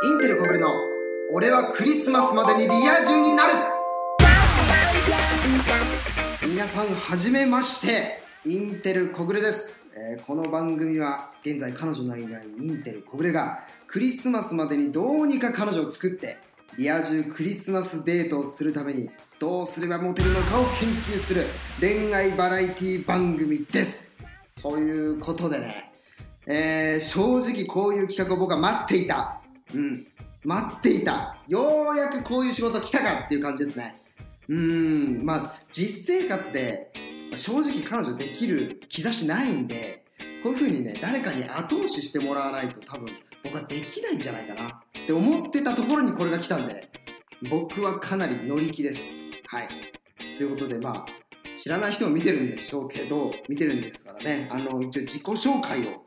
インテル小暮の俺はクリスマスまでにリア充になる。皆さんはじめましてインテル小暮です、えーこの番組は現在彼女のいないインテル小暮がクリスマスまでにどうにか彼女を作ってリア充クリスマスデートをするためにどうすればモテるのかを研究する恋愛バラエティ番組です。ということでねえー正直こういう企画を僕は待っていた。うん。待っていた。ようやくこういう仕事来たかっていう感じですね。うん。まあ、実生活で、正直彼女できる兆しないんで、こういう風にね、誰かに後押ししてもらわないと多分僕はできないんじゃないかなって思ってたところにこれが来たんで、僕はかなり乗り気です。はい。ということで、まあ、知らない人も見てるんでしょうけど、見てるんですからね、あの、一応自己紹介を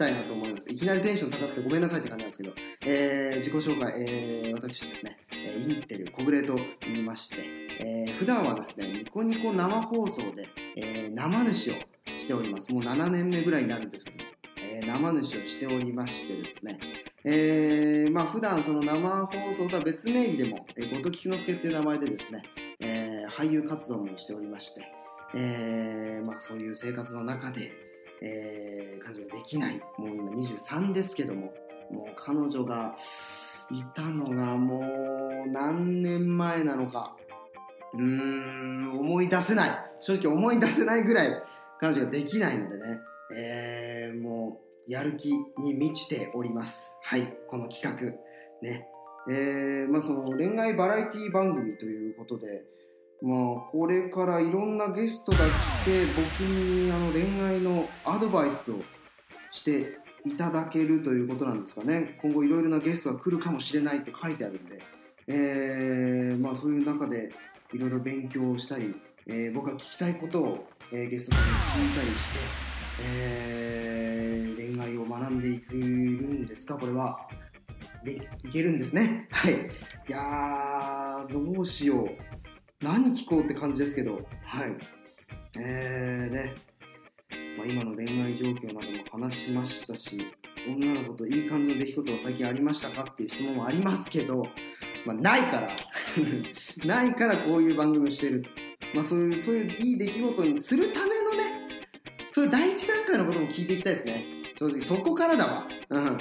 たいなと思います。いきなりテンション高くてごめんなさいって感じなんですけど、えー自己紹介、えー私ですね、インテル小暮と言いまして、えー普段はですね、ニコニコ生放送で、えー生主をしております。もう7年目ぐらいになるんですけど、えー生主をしておりましてですね、えーまあ普段その生放送とは別名義でも、えー、後藤菊之助っていう名前でですね、えー俳優活動もしておりまして、えーまあそういう生活の中で、えー彼女ができない。もう今23ですけども、もう彼女がいたのがもう何年前なのか。うーん、思い出せない。正直思い出せないぐらい彼女ができないのでね、えーもうやる気に満ちております。はい、この企画。ね。えーまあその恋愛バラエティ番組ということで、まあ、これからいろんなゲストが来て僕にあの恋愛のアドバイスをしていただけるということなんですかね。今後いろいろなゲストが来るかもしれないって書いてあるんで、えーまあ、そういう中でいろいろ勉強をしたり、えー僕が聞きたいことを、えーゲストさんに聞いたりして、えー恋愛を学んでいくんですか？これは。でいけるんですね。はい。いやーどうしよう。何聞こうって感じですけど、はい。えーね、まあ、今の恋愛状況なども話しましたし、女の子といい感じの出来事は最近ありましたかっていう質問もありますけど、まあ、ないから、ないからこういう番組をしてる。まあ、そういう、そういういい出来事にするためのね、そういう第一段階のことも聞いていきたいですね。正直、そこからだわ。うん。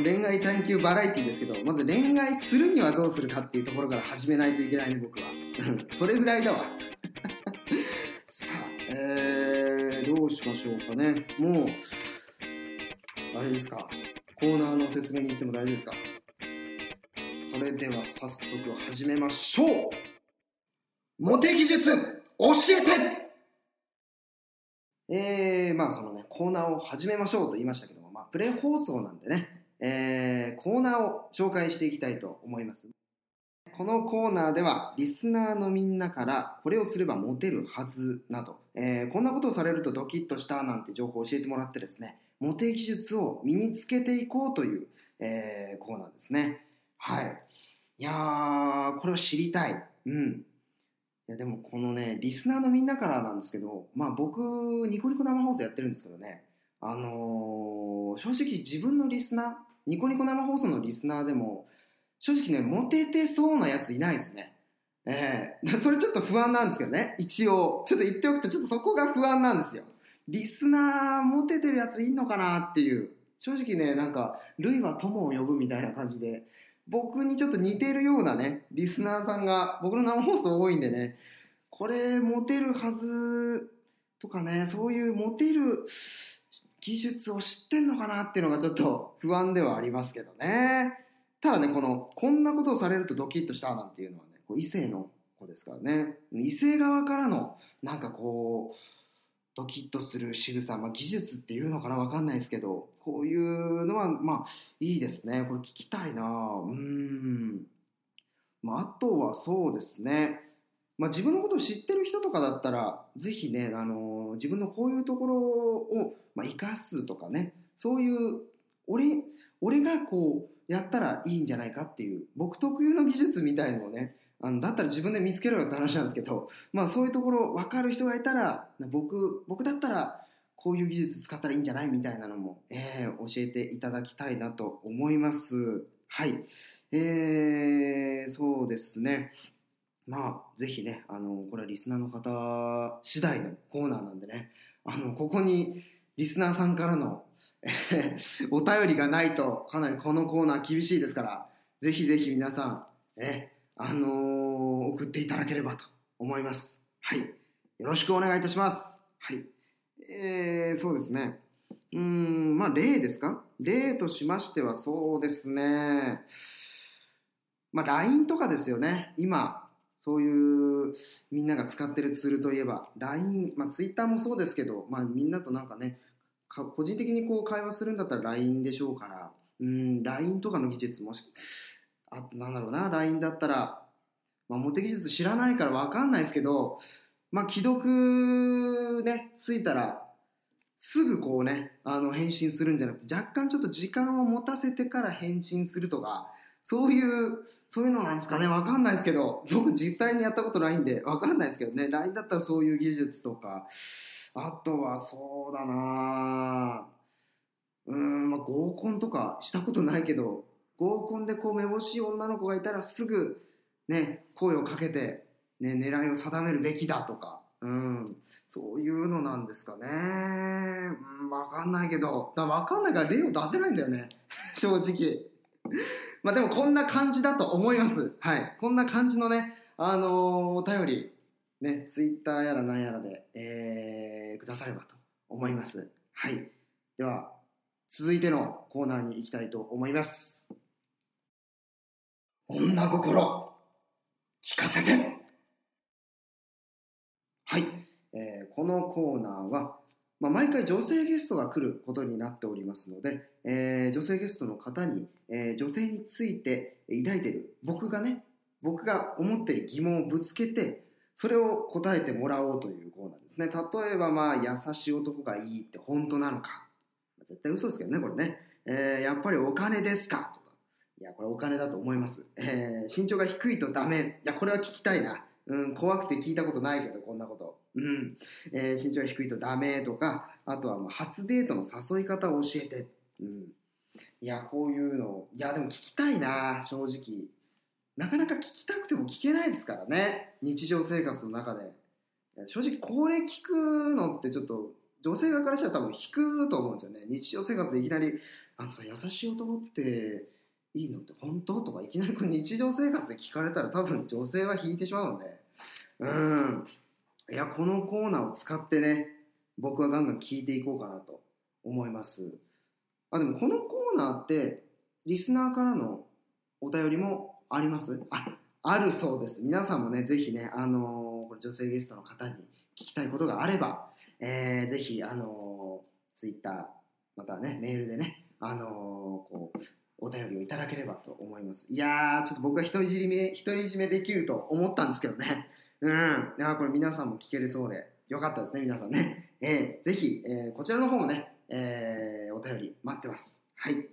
の恋愛探求バラエティーですけど、まず恋愛するにはどうするかっていうところから始めないといけないね、僕は。それぐらいだわ。さあ、えー、どうしましょうかね。もう、あれですか。コーナーの説明に行っても大丈夫ですかそれでは早速始めましょうモテ技術教えてえー、まあそのね、コーナーを始めましょうと言いましたけども、まあプレ放送なんでね、えー、コーナーを紹介していきたいと思います。このコーナーではリスナーのみんなからこれをすればモテるはずなど、えーこんなことをされるとドキッとしたなんて情報を教えてもらってですねモテ技術を身につけていこうという、えーコーナーですね。はい。いやこれは知りたい。うん。いやでもこのねリスナーのみんなからなんですけどまあ僕ニコニコ生放送やってるんですけどねあのー正直自分のリスナーニコニコ生放送のリスナーでも正直ね、モテてそうなやついないですね。ええそれちょっと不安なんですけどね、一応。ちょっと言っておくと、ちょっとそこが不安なんですよ。リスナー、モテてるやついんのかなっていう。正直ね、なんか、類は友を呼ぶみたいな感じで、僕にちょっと似てるようなね、リスナーさんが、僕の生放送多いんでね、これ、モテるはずとかね、そういうモテる技術を知ってんのかなっていうのがちょっと不安ではありますけどね。ただね、この、こんなことをされるとドキッとしたなんていうのはね、こう異性の子ですからね。異性側からの、なんかこう、ドキッとする仕草、まあ技術っていうのかなわかんないですけど、こういうのは、まあ、いいですね。これ聞きたいなうん。まあ、あとはそうですね。まあ、自分のことを知ってる人とかだったら、ぜひね、あの自分のこういうところを、まあ、生かすとかね、そういう、俺、俺がこう、やったらいいんじゃないかっていう、僕特有の技術みたいのをね、あのだったら自分で見つけろよって話なんですけど、まあそういうところ分かる人がいたら、僕、僕だったらこういう技術使ったらいいんじゃないみたいなのも、えー教えていただきたいなと思います。はい。えー、そうですね。まあ、ぜひね、あの、これはリスナーの方次第のコーナーなんでね、あの、ここにリスナーさんからの お便りがないと、かなりこのコーナー厳しいですから、ぜひぜひ皆さん、え、あのー送っていただければと思います。はい。よろしくお願いいたします。はい。えー、そうですね。うん、まあ、例ですか？例としましてはそうですね。まあ、LINE とかですよね。今、そういうみんなが使ってるツールといえば、LINE、まあ、Twitter もそうですけど、まあ、みんなとなんかね、か個人的にこう会話するんだったら LINE でしょうから、うん、LINE とかの技術もし、あなんだろうな、LINE だったら、まあ、表技術知らないから分かんないですけど、まあ、既読ね、ついたら、すぐこうね、あの、返信するんじゃなくて、若干ちょっと時間を持たせてから返信するとか、そういう、そういうのなんですかね、わかんないですけど、僕実際にやったことないんで、わかんないですけどね、LINE だったらそういう技術とか、あとはそうだな。うーん、まあ、合コンとかしたことないけど、合コンでこう、めぼしい女の子がいたらすぐ、ね、声をかけて、ね、狙いを定めるべきだとか、うん、そういうのなんですかね。うん、わかんないけど、だわかんないから例を出せないんだよね。正直。まあでもこんな感じだと思います。はい。こんな感じのね、あのーお便り、ね、ツイッターやらなんやらで、えー、くださればと思います。はい。では、続いてのコーナーに行きたいと思います。女心、聞かせてはい。えーこのコーナーは、まあ、毎回女性ゲストが来ることになっておりますので、えー女性ゲストの方に、えー女性について抱いてる僕がね僕が思っている疑問をぶつけてそれを答えてもらおうというコーナーですね。例えばまあ優しい男がいいって本当なのか。絶対嘘ですけどねこれね、えーやっぱりお金ですか？とか。いやこれお金だと思います、えー身長が低いとダメ。いやこれは聞きたいな。うん、怖くて聞いたことないけどこんなこと、うん。えー身長が低いとダメとかあとはまあ初デートの誘い方を教えて、うん、いやこういうのいやでも聞きたいな正直。なかなか聞きたくても聞けないですからね。日常生活の中で。正直これ聞くのってちょっと女性側からしたら多分引くと思うんですよね。日常生活でいきなり「あのさ優しい男っていいのって本当?」とかいきなりこ日常生活で聞かれたら多分女性は引いてしまうので。うん。いやこのコーナーを使ってね僕はガンガン聞いていこうかなと思います。あでもこのコーナーってリスナーからのお便りもあります？ああるそうです。皆さんもねぜひねあのーこれ女性ゲストの方に聞きたいことがあれば、えーぜひあのツイッターまたねメールでねあのーこうお便りをいただければと思います。いやーちょっと僕が独り占め独り占めできると思ったんですけどね。うん。いやこれ皆さんも聞けるそうでよかったですね皆さんね、えーぜひ、えーこちらの方もね、えーお便り待ってます。はい。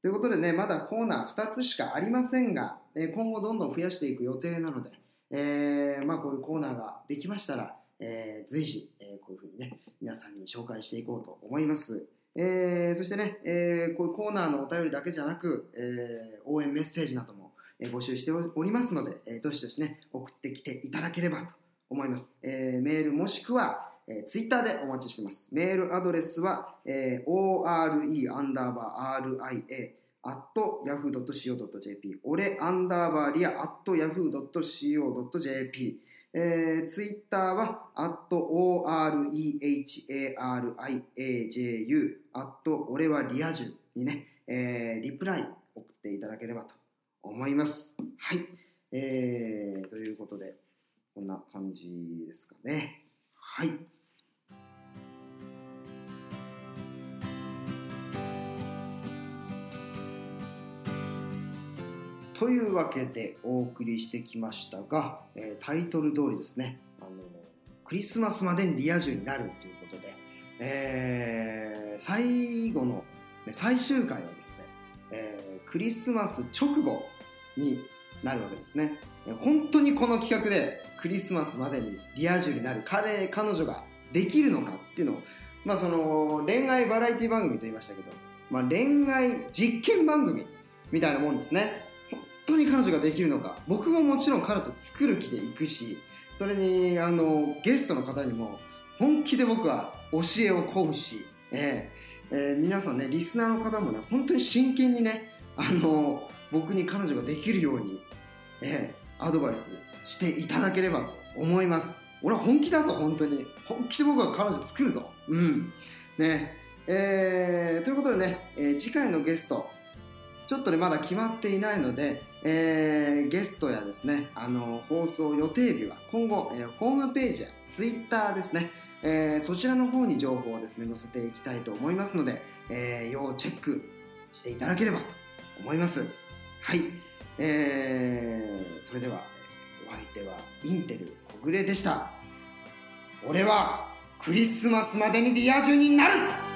ということでねまだコーナー2つしかありませんが、えー今後どんどん増やしていく予定なので、えーまあ、こういうコーナーができましたら、えー随時、えーこういうふうにね皆さんに紹介していこうと思います。えーそしてね、えーこういうコーナーのお便りだけじゃなく、えー応援メッセージなども、え募集しておりますので、えーどしどしね、送ってきていただければと思います。えーメールもしくは、えー、ツイッターでお待ちしてます。メールアドレスは、えー ore アンダーバー ria アット yahoo.co.jp 俺アンダーバーリアアット yahoo.co.jp えー、ツイッターは、アット orehariaju、アット俺はリア充にね、えー、リプライ送っていただければと思います。はい。えー、ということで、こんな感じですかね。はい。というわけでお送りしてきましたが、えータイトル通りですねあのクリスマスまでにリア充になるということで、えー最後の最終回はですね、えークリスマス直後になるわけですね本当にこの企画でクリスマスまでにリア充になる彼彼女ができるのかっていうのを、まあ、その恋愛バラエティ番組と言いましたけど、まあ、恋愛実験番組みたいなもんですね。本当に彼女ができるのか。僕ももちろん彼と作る気で行くし、それに、あの、ゲストの方にも、本気で僕は教えを請うし、えーえー、皆さんね、リスナーの方もね、本当に真剣にね、あの、僕に彼女ができるように、えー、アドバイスしていただければと思います。俺は本気だぞ、本当に。本気で僕は彼女作るぞ。うん。ね。えー、ということでね、え、次回のゲスト、ちょっとね、まだ決まっていないので、えー、ゲストやですね、あの、放送予定日は今後、えー、ホームページやツイッターですね、えー、そちらの方に情報をですね、載せていきたいと思いますので、えー、要チェックしていただければと思います。はい。えー、それでは、お相手はインテル小暮でした。俺はクリスマスまでにリア充になる